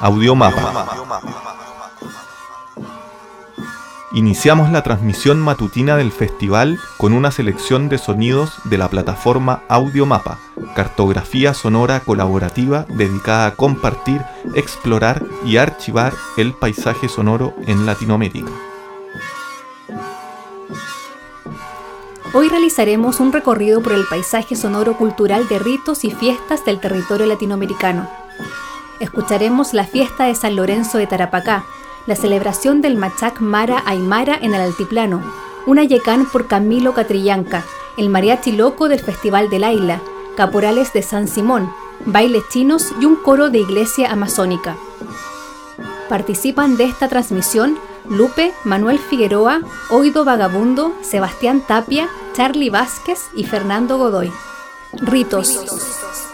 Audiomapa. Iniciamos la transmisión matutina del festival con una selección de sonidos de la plataforma Audiomapa, cartografía sonora colaborativa dedicada a compartir, explorar y archivar el paisaje sonoro en Latinoamérica. Hoy realizaremos un recorrido por el paisaje sonoro cultural de ritos y fiestas del territorio latinoamericano. Escucharemos la fiesta de San Lorenzo de Tarapacá, la celebración del Machac Mara Aymara en el Altiplano, una yecán por Camilo Catrillanca, el mariachi loco del Festival del Aila, caporales de San Simón, bailes chinos y un coro de iglesia amazónica. Participan de esta transmisión Lupe, Manuel Figueroa, Oido Vagabundo, Sebastián Tapia, Charlie Vázquez y Fernando Godoy. Ritos.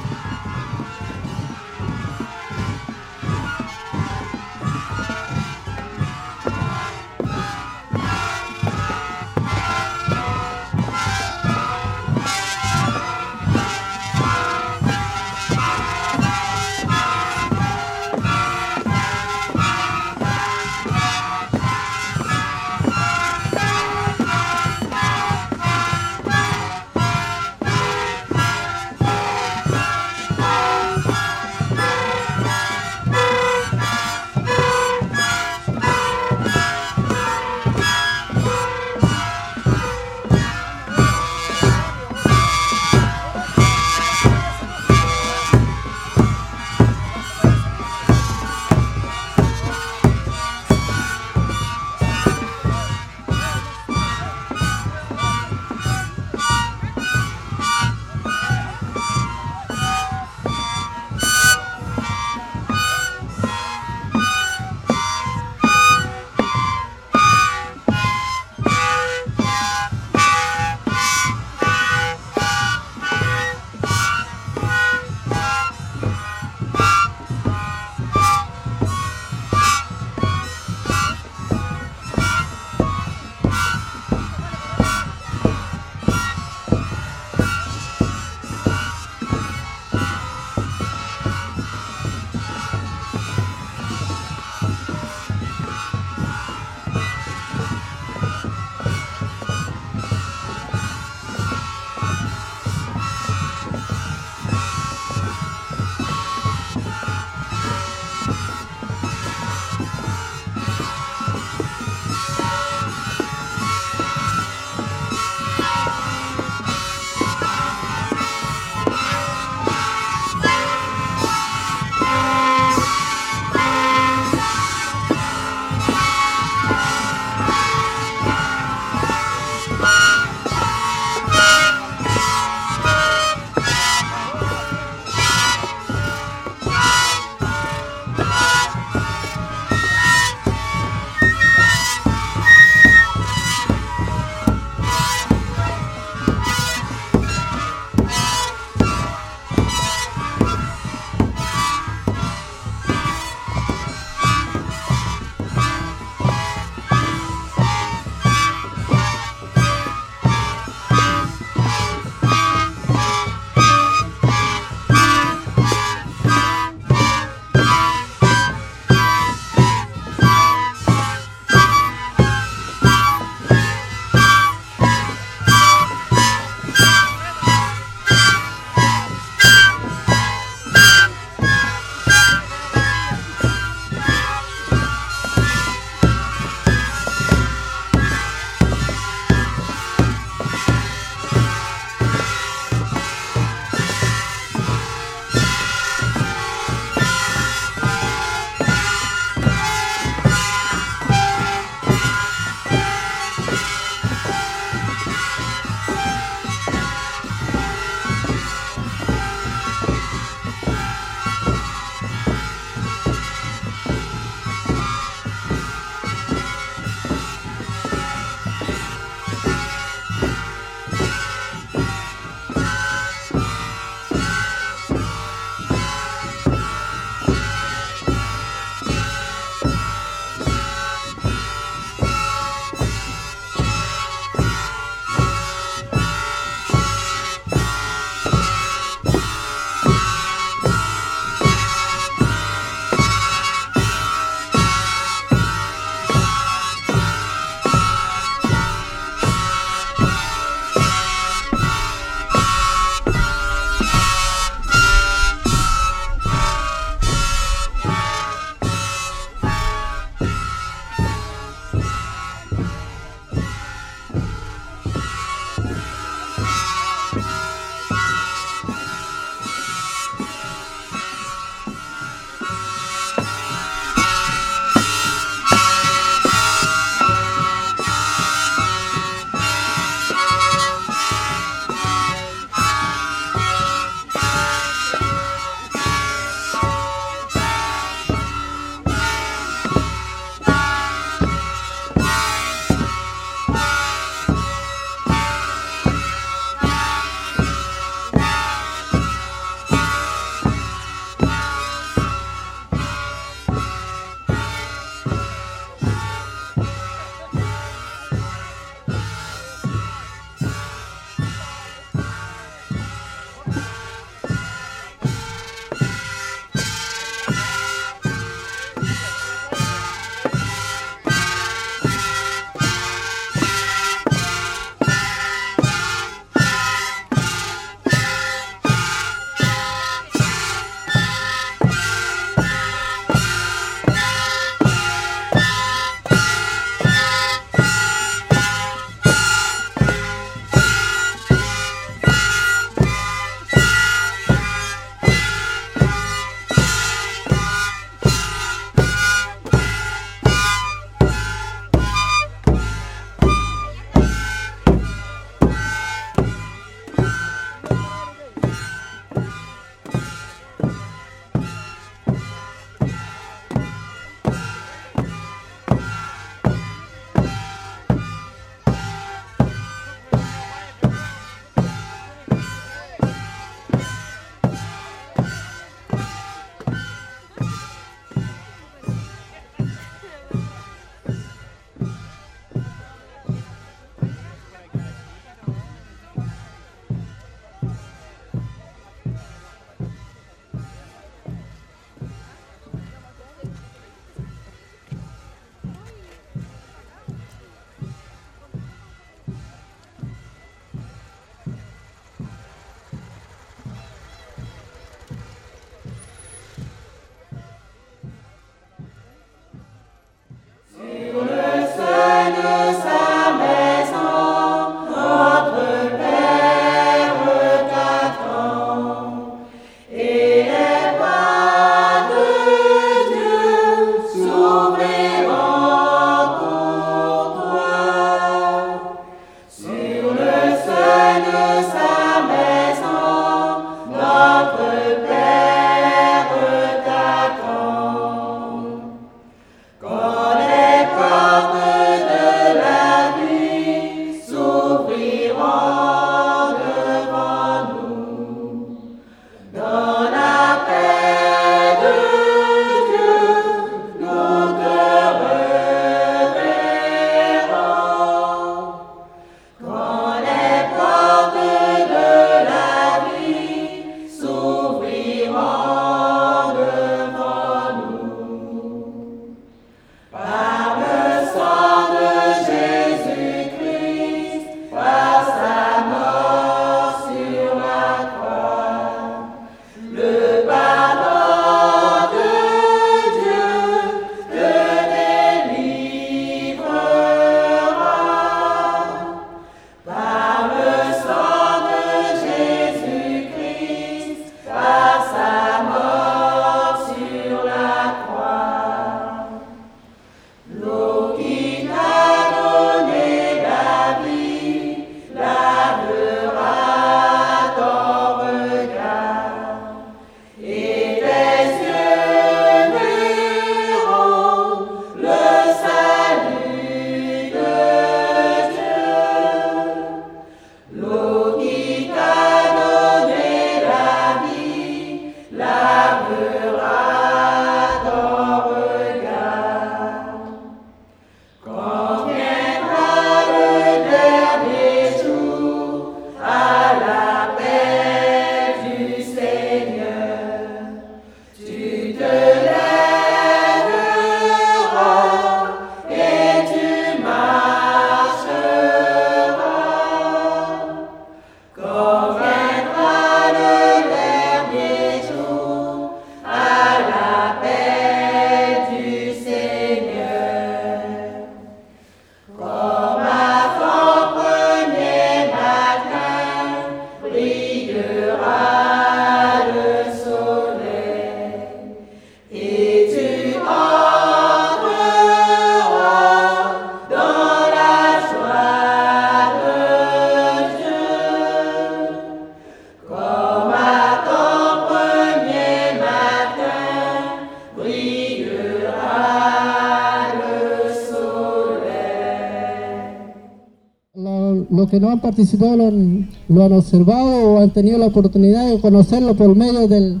Que no han participado lo han, observado o han tenido la oportunidad de conocerlo por medio de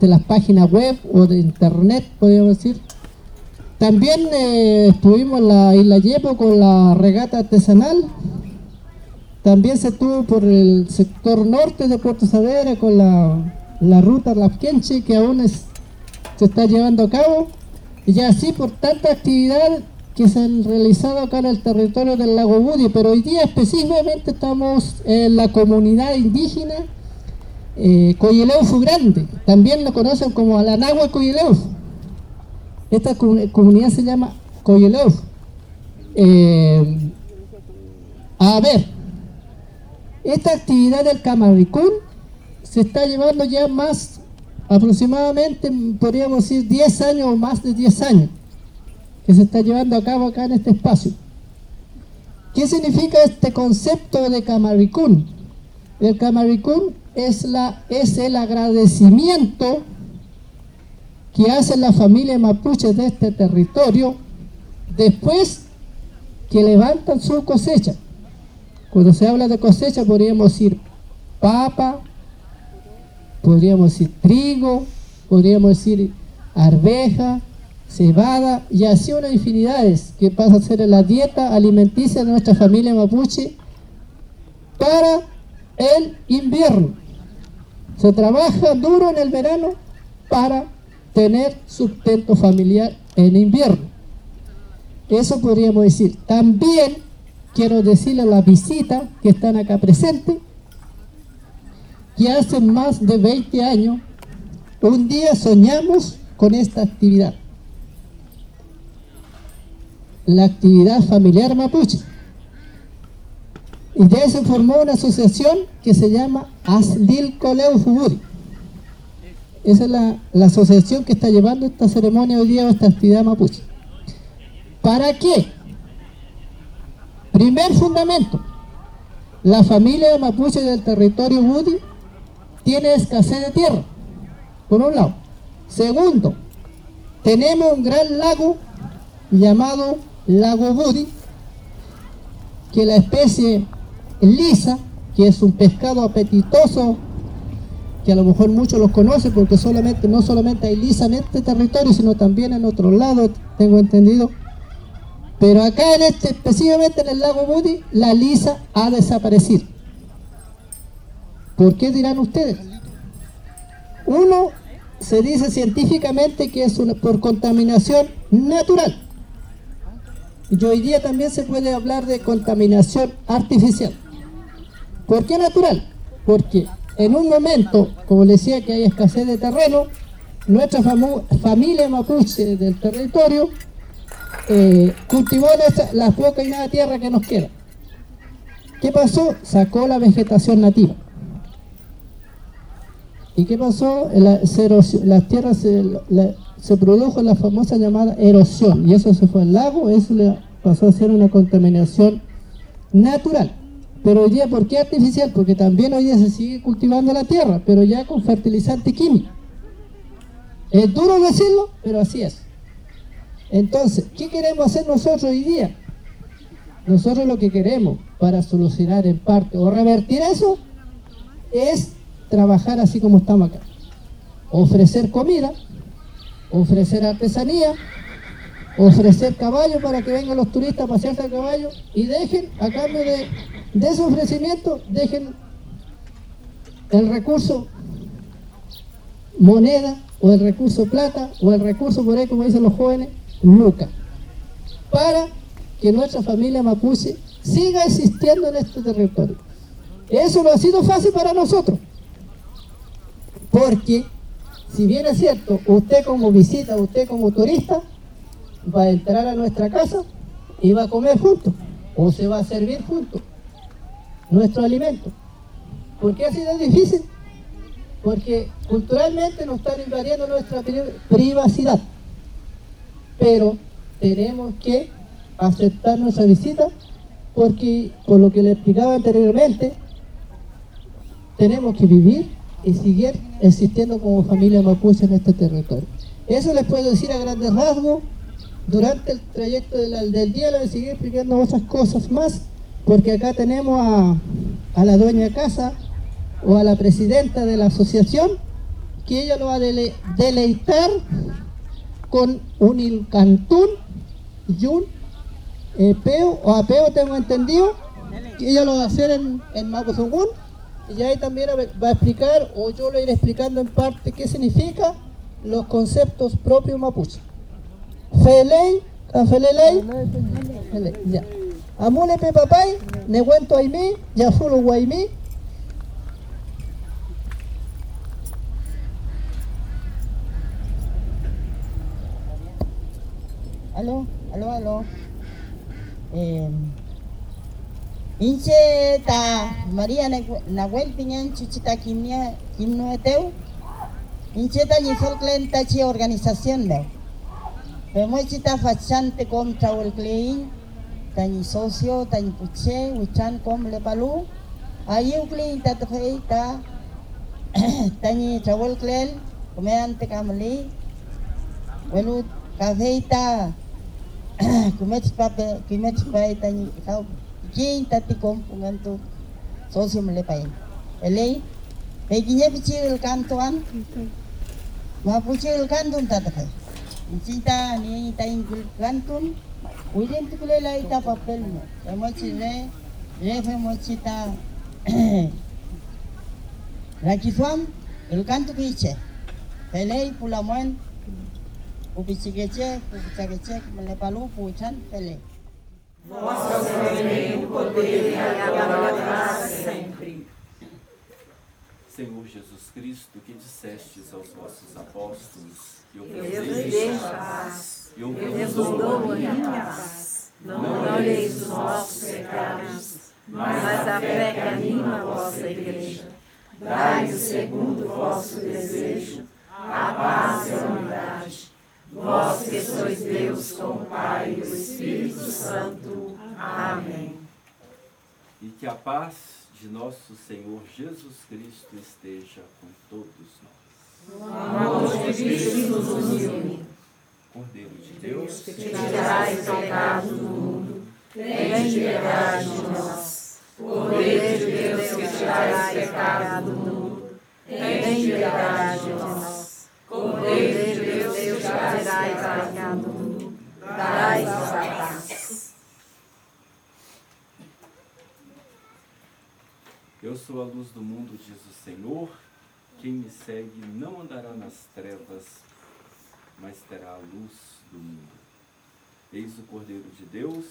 las páginas web o de internet, podríamos decir. También eh, estuvimos en la isla Yepo con la regata artesanal. También se estuvo por el sector norte de Puerto Saavedra con la, la ruta Lafkenche que aún se está llevando a cabo. Y así por tanta actividad que se han realizado acá en el territorio del lago Budi, pero hoy día específicamente estamos en la comunidad indígena eh, Coyeleufu Grande, también lo conocen como Alanagua Coyeleufu. Esta comunidad se llama Coyeleufu. Eh, a ver, esta actividad del Camaricún se está llevando ya más, aproximadamente, podríamos decir, 10 años o más de 10 años que se está llevando a cabo acá en este espacio. ¿Qué significa este concepto de Camaricún? El Camaricún es, la, es el agradecimiento que hace la familia mapuche de este territorio después que levantan su cosecha. Cuando se habla de cosecha podríamos decir papa, podríamos decir trigo, podríamos decir arveja, cebada y así una infinidades que pasa a ser la dieta alimenticia de nuestra familia mapuche para el invierno. Se trabaja duro en el verano para tener sustento familiar en invierno. Eso podríamos decir. También quiero decirle a la visita que están acá presentes que hace más de 20 años un día soñamos con esta actividad la actividad familiar mapuche. Y ya se formó una asociación que se llama Aslil Coleo Fuburi. Esa es la, asociación que está llevando esta ceremonia hoy día, esta actividad mapuche. ¿Para qué? Primer fundamento, la familia mapuche del territorio Budi tiene escasez de tierra, por un lado. Segundo, tenemos un gran lago llamado lago Budi, que la especie lisa, que es un pescado apetitoso, que a lo mejor muchos los conocen porque solamente, no solamente hay lisa en este territorio, sino también en otros lados, tengo entendido. Pero acá en este, específicamente en el lago Budi, la lisa ha desaparecido. ¿Por qué dirán ustedes? Uno, se dice científicamente que es una, por contaminación natural. Y hoy día también se puede hablar de contaminación artificial. ¿Por qué natural? Porque en un momento, como les decía que hay escasez de terreno, nuestra familia mapuche del territorio eh, cultivó la poca y nada tierra que nos queda. ¿Qué pasó? Sacó la vegetación nativa. ¿Y qué pasó? las tierras se, se produjo la famosa llamada erosión y eso se fue al lago, eso le pasó a ser una contaminación natural. Pero hoy día, ¿por qué artificial? Porque también hoy día se sigue cultivando la tierra, pero ya con fertilizante químico. Es duro decirlo, pero así es. Entonces, ¿qué queremos hacer nosotros hoy día? Nosotros lo que queremos para solucionar en parte o revertir eso es trabajar así como estamos acá. Ofrecer comida, ofrecer artesanía, ofrecer caballo para que vengan los turistas a pasearse a caballo y dejen, a cambio de, ese ofrecimiento, dejen el recurso moneda o el recurso plata o el recurso por ahí, como dicen los jóvenes, luca, para que nuestra familia mapuche siga existiendo en este territorio. Eso no ha sido fácil para nosotros, porque si bien es cierto, usted como visita, usted como turista, va a entrar a nuestra casa y va a comer juntos, o se va a servir juntos nuestro alimento. ¿Por qué ha sido difícil? Porque culturalmente nos están invadiendo nuestra privacidad. Pero tenemos que aceptar nuestra visita porque, por lo que le explicaba anteriormente, tenemos que vivir y seguir existiendo como familia mapuche en este territorio. Eso les puedo decir a grandes rasgos. Durante el trayecto del, día les seguir explicando otras cosas más, porque acá tenemos a, a la dueña casa o a la presidenta de la asociación, que ella lo va a dele- deleitar con un ilcantún y un o apeo, tengo entendido, que ella lo va a hacer en, en Mapuzungún, y ahí también va a explicar, o yo lo iré explicando en parte, qué significa los conceptos propios mapuche. Feley, cafeleley, Feley, ya. Amule pe papay, nehuento aimí, yafulo guaimí, Aló, aló, aló. Eh, Inche eta Maria Nahuel tiñan chichita kimia kimnueteu. Inche eta nizol klenta chi organización de. Pemochita fachante com chawel klein. Tani socio, tani puche, huichan com le palu. Ayu klein tatfeita. Tani chawel klel. Kumeante kamali. Welu kafeita. Kumech pape, kumech paita ni kau 개인 따뜻고 공간도 소심을 내봐요. 엘레이 백인의 비치를 간토한 마부치를 간돈 따뜻해. 이치다 니에이 따인 글 간돈 우리는 특별히 다 바쁠로 에모치네 레페모치다 라키수함 el canto que hice pelei pula muen ubisigeche ubisagache me le palu puchan pelei Senhor Jesus Cristo, que dissestes aos vossos apóstolos, eu Eu vos deixo a a paz, eu vos dou a minha paz. Não olheis os nossos pecados, mas a fé que anima a vossa igreja. Dai-nos segundo o vosso desejo, a paz e a unidade. Vós que sois Deus com o Pai e o Espírito Santo. Amém. e que a paz de nosso Senhor Jesus Cristo esteja com todos nós. O amor de Cristo nos une. Cordeiro de Deus, Tirai o pecado do mundo. Tem piedade de nós. Cordeiro de Deus que tirai o pecado do mundo. Tem piedade de nós. Cordeiro pecado do mundo. A paz. eu sou a luz do mundo, diz o Senhor. Quem me segue não andará nas trevas, mas terá a luz do mundo. Eis o Cordeiro de Deus,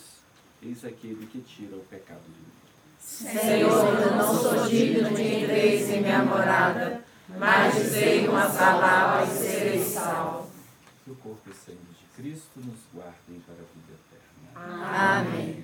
eis aquele que tira o pecado do mundo. Senhor, eu não sou digno de entreis em minha morada, mas dizei umas palavras e serei salvo. Que o corpo e sangue de Cristo nos guardem para a vida eterna. Amém.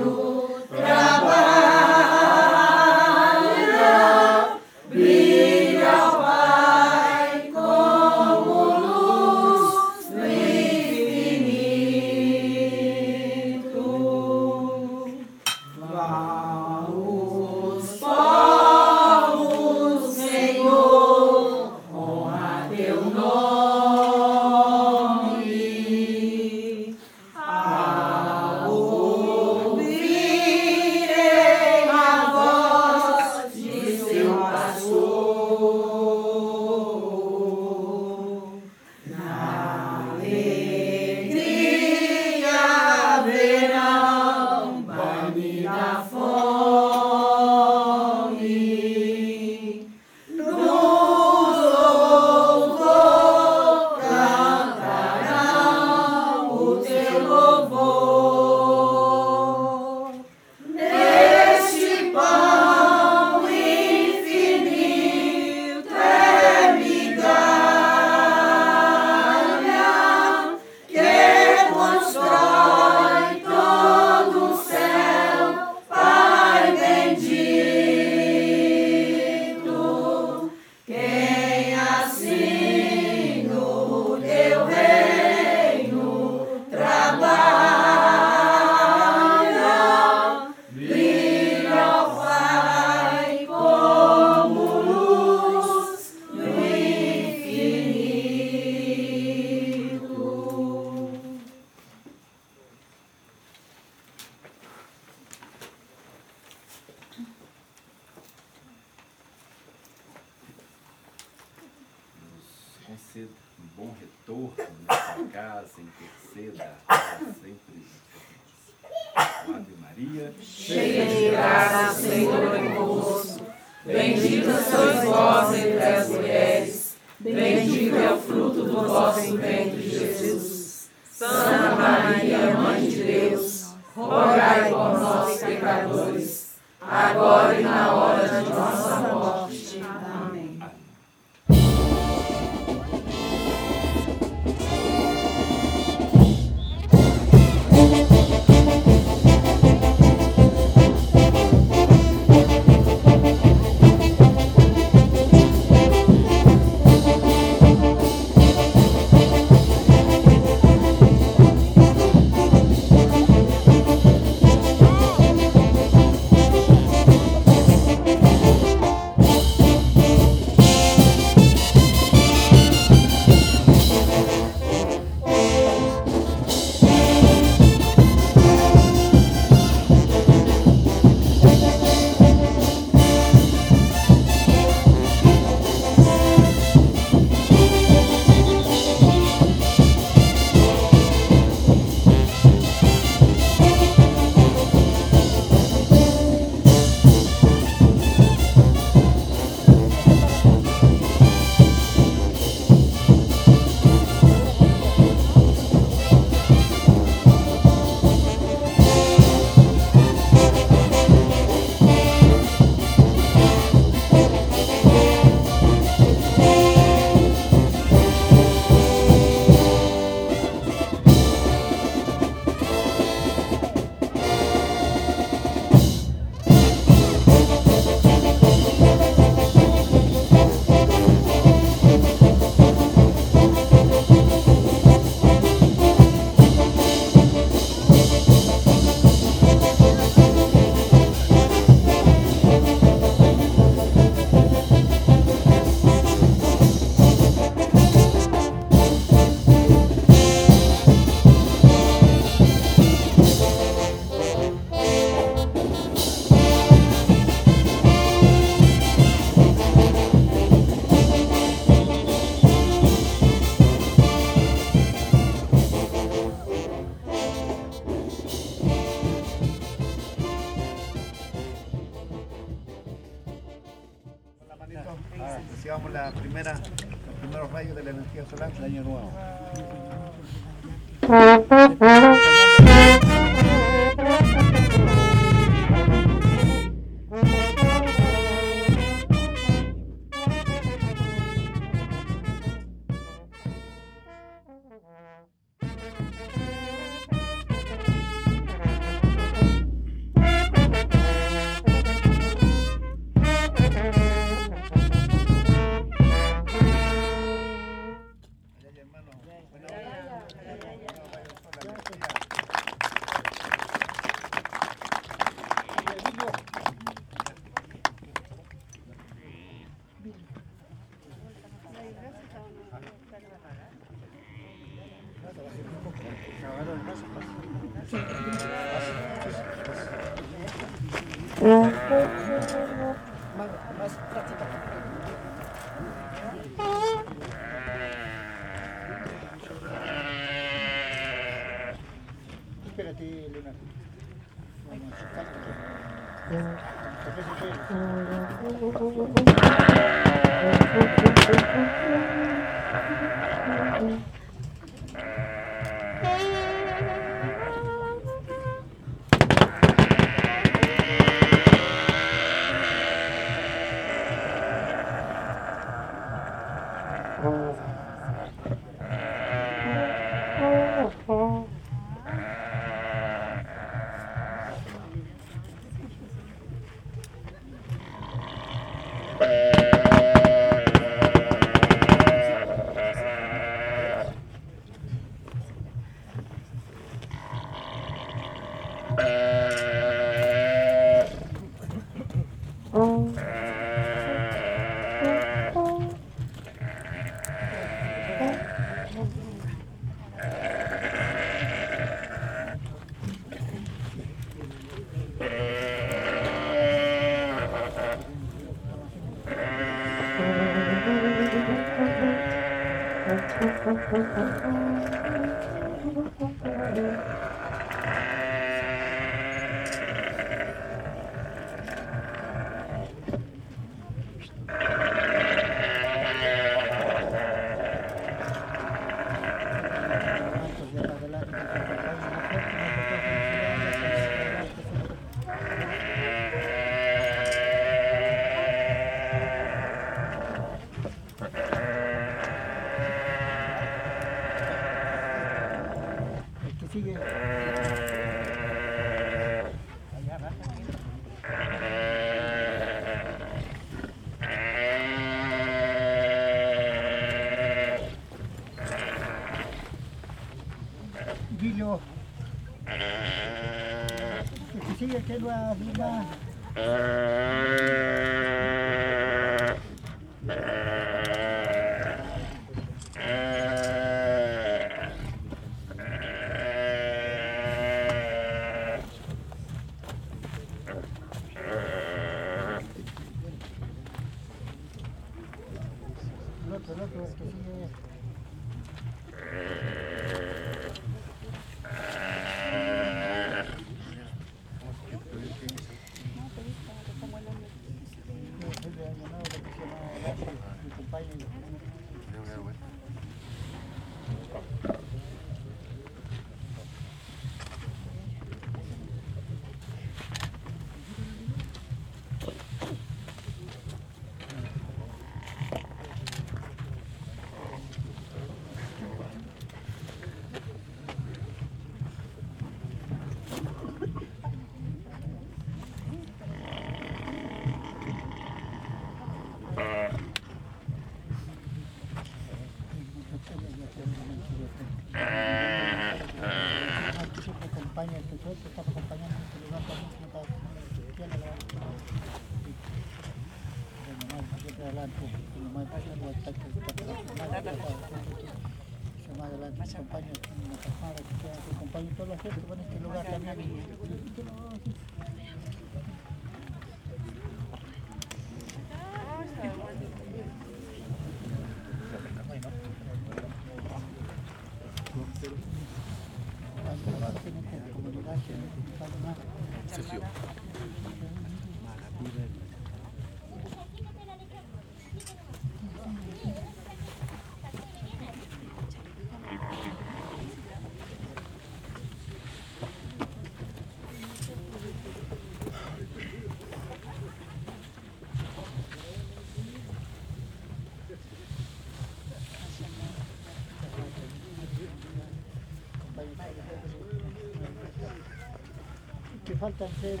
Faltan tres,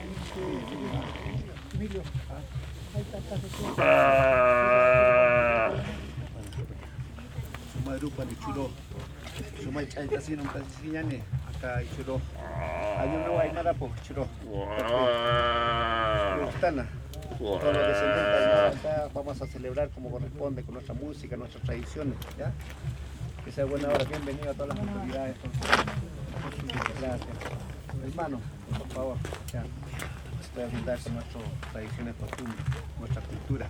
Emilio. Está, Sumarupa ni churo. Sumay chay kasi nung kasi yan eh. Aka churo. Año nuevo ay nada po churo. Gustana. Todos los descendientes aymara acá vamos a celebrar como corresponde con nuestra música, nuestras tradiciones, ¿ya? Que sea buena hora, bienvenido a todas las autoridades. Gracias. Hermano, por favor, ya. Voy a brindar con nuestras tradiciones costumbres, nuestra cultura.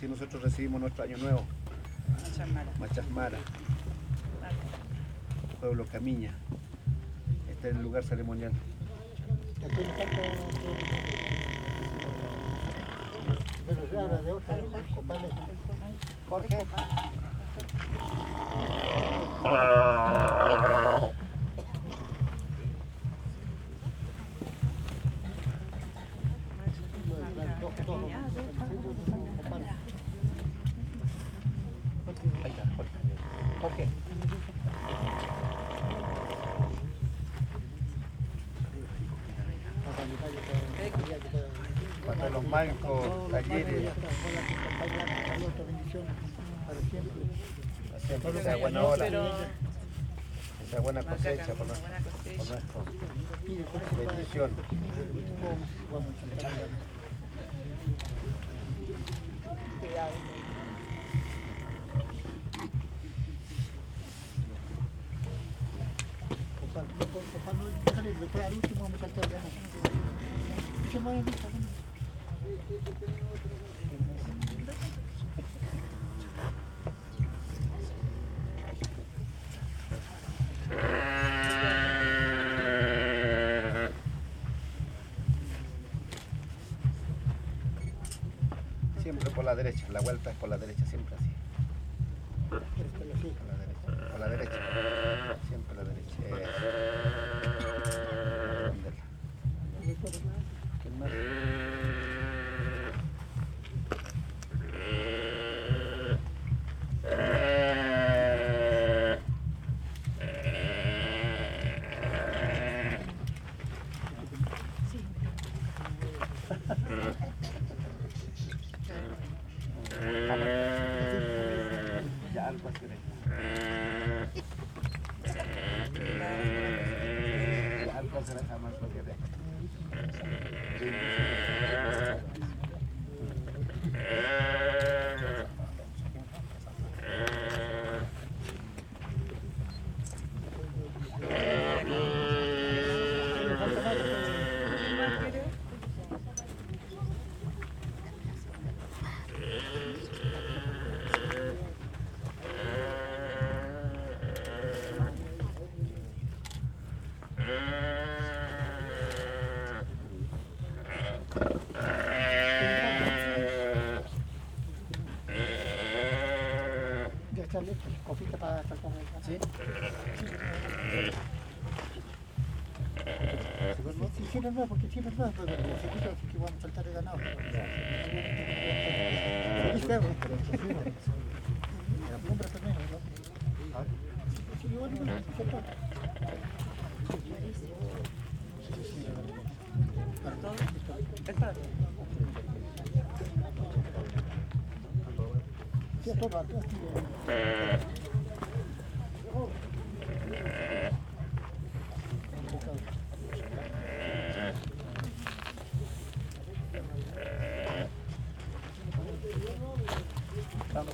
Si nosotros recibimos nuestro año nuevo, Machasmara, pueblo Camiña. Este es el lugar ceremonial. Jorge. Ahí está, Jorge. Jorge. Para los que sea buena sea buena cosecha por nuestro, bendición. A saltar de Se mueve mucho. Siempre por la derecha, la vuelta por la derecha, siempre así. Por la derecha, por la derecha, siempre a la derecha. Eso. Esconderla. ¿Quién más? Ya algo así de- Ya algo así de jamás lo que de- Ya está listo, copita para saltar de acá. ¿Sí? Sí, sí, no, no, porque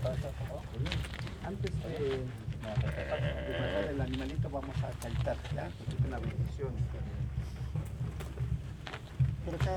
Antes de, matar el animalito vamos a cantar, ¿ya? Porque es una bendición. Por acá,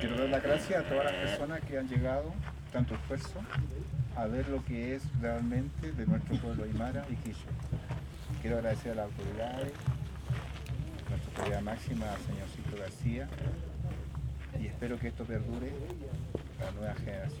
Quiero dar las a todas las personas que han llegado, tanto esfuerzo, a ver lo que es realmente de nuestro pueblo Aymara y Quillo. Quiero agradecer a las autoridades, nuestra autoridad máxima, al señorcito García, y espero que esto perdure para nuevas generaciones.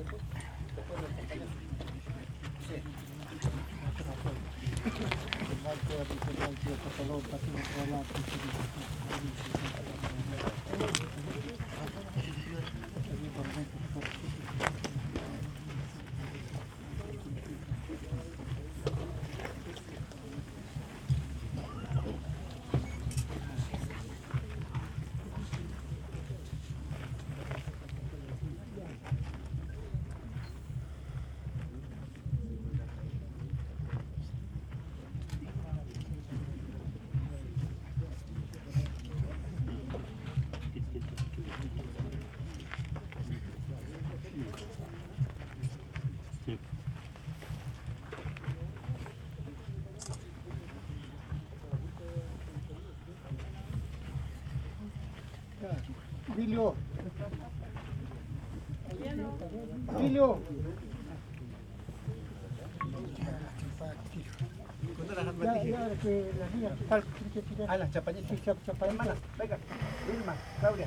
Mal que allá, Emilio. Emilio. Ya, ya, que las niñas que tal, que tirar. Ah, las chapañitas. Sí, chap- chapañitas. Hermana, venga. Vilma, Claudia.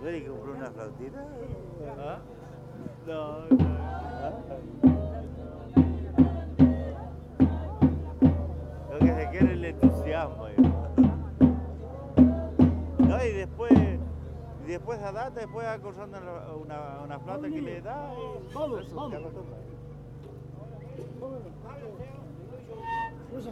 ¿Puedes comprar una flautita? No, no. Lo que se quiere es el entusiasmo. No, y después, y después a data, después acosando una, una flauta que le da y... Vamos, vamos se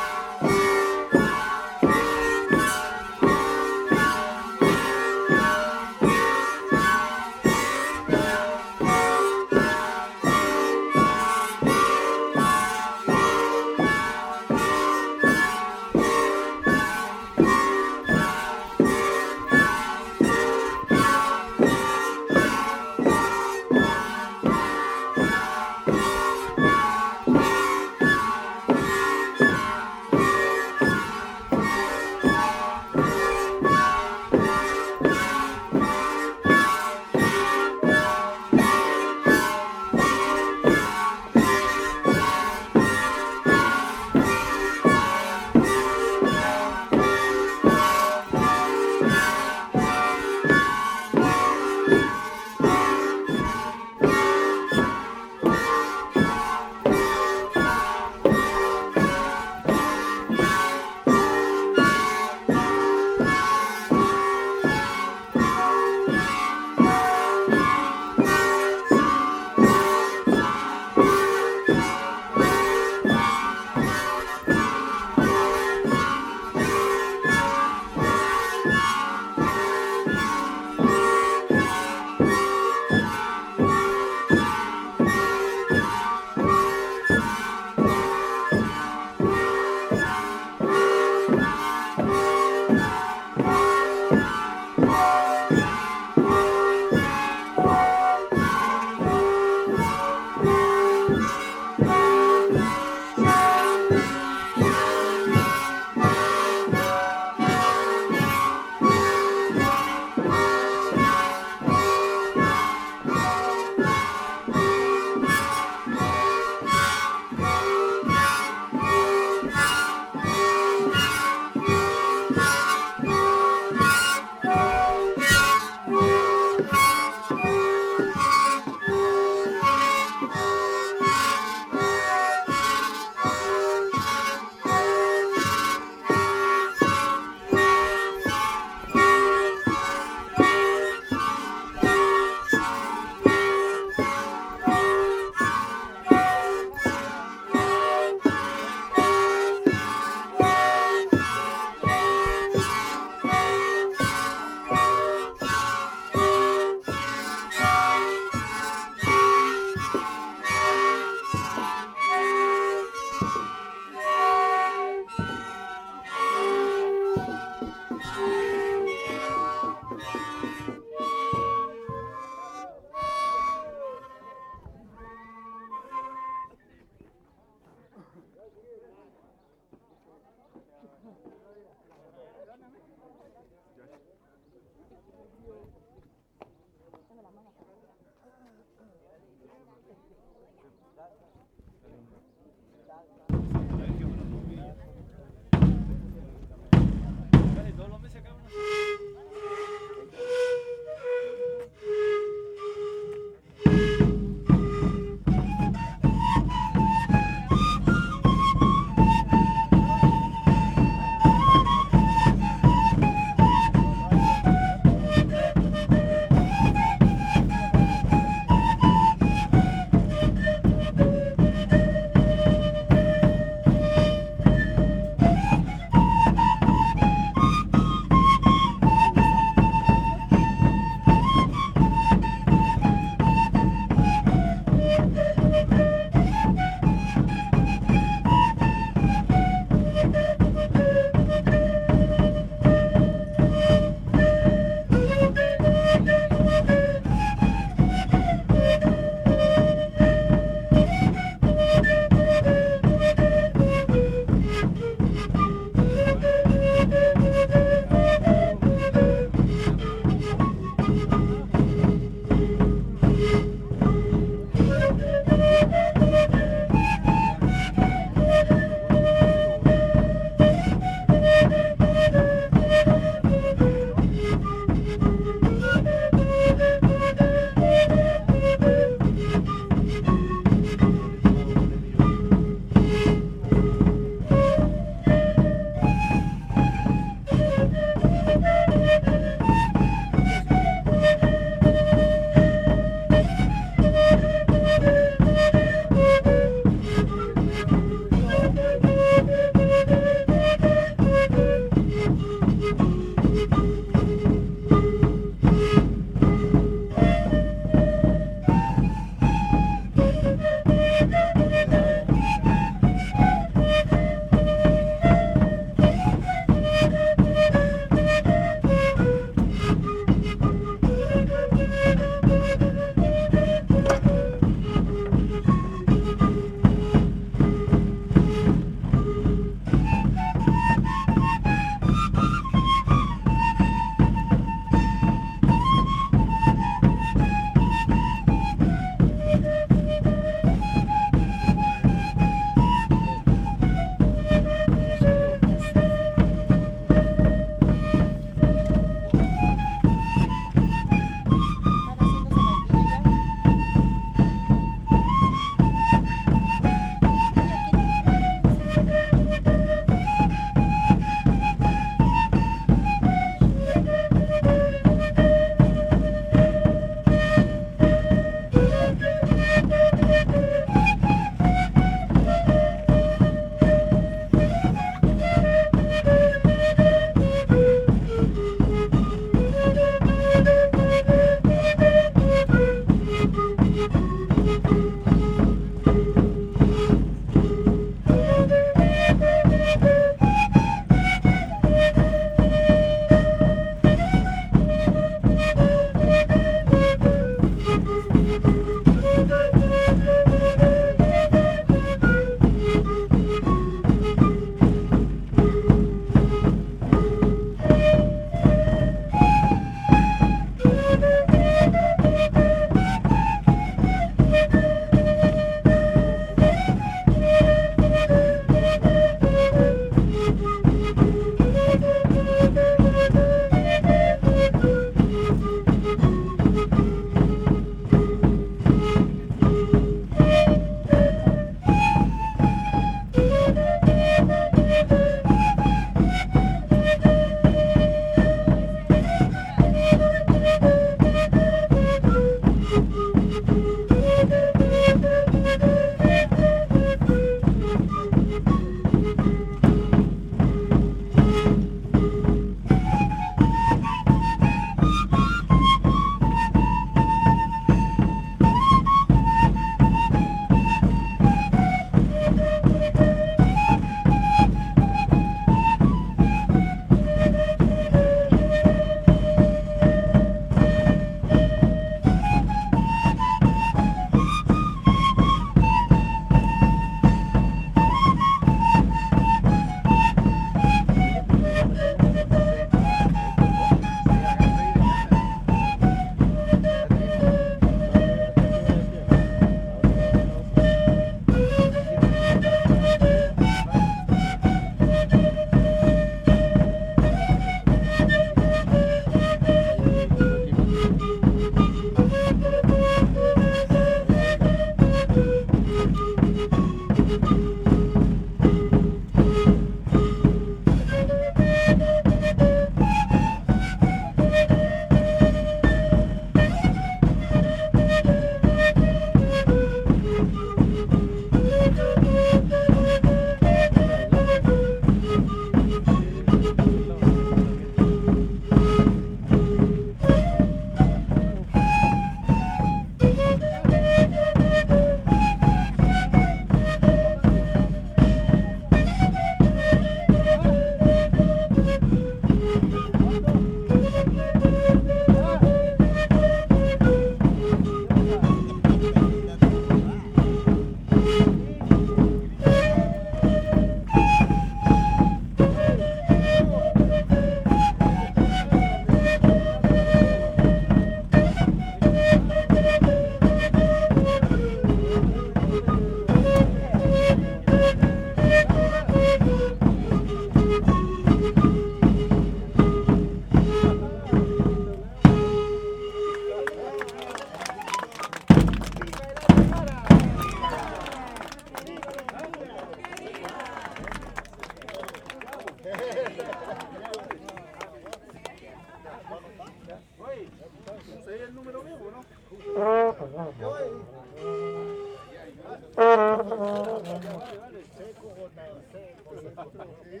Okay.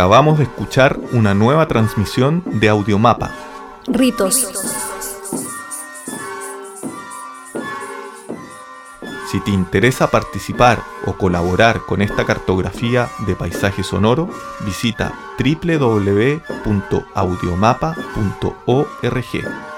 Acabamos de escuchar una nueva transmisión de Audiomapa. Ritos. Si te interesa participar o colaborar con esta cartografía de paisaje sonoro, visita www.audiomapa.org.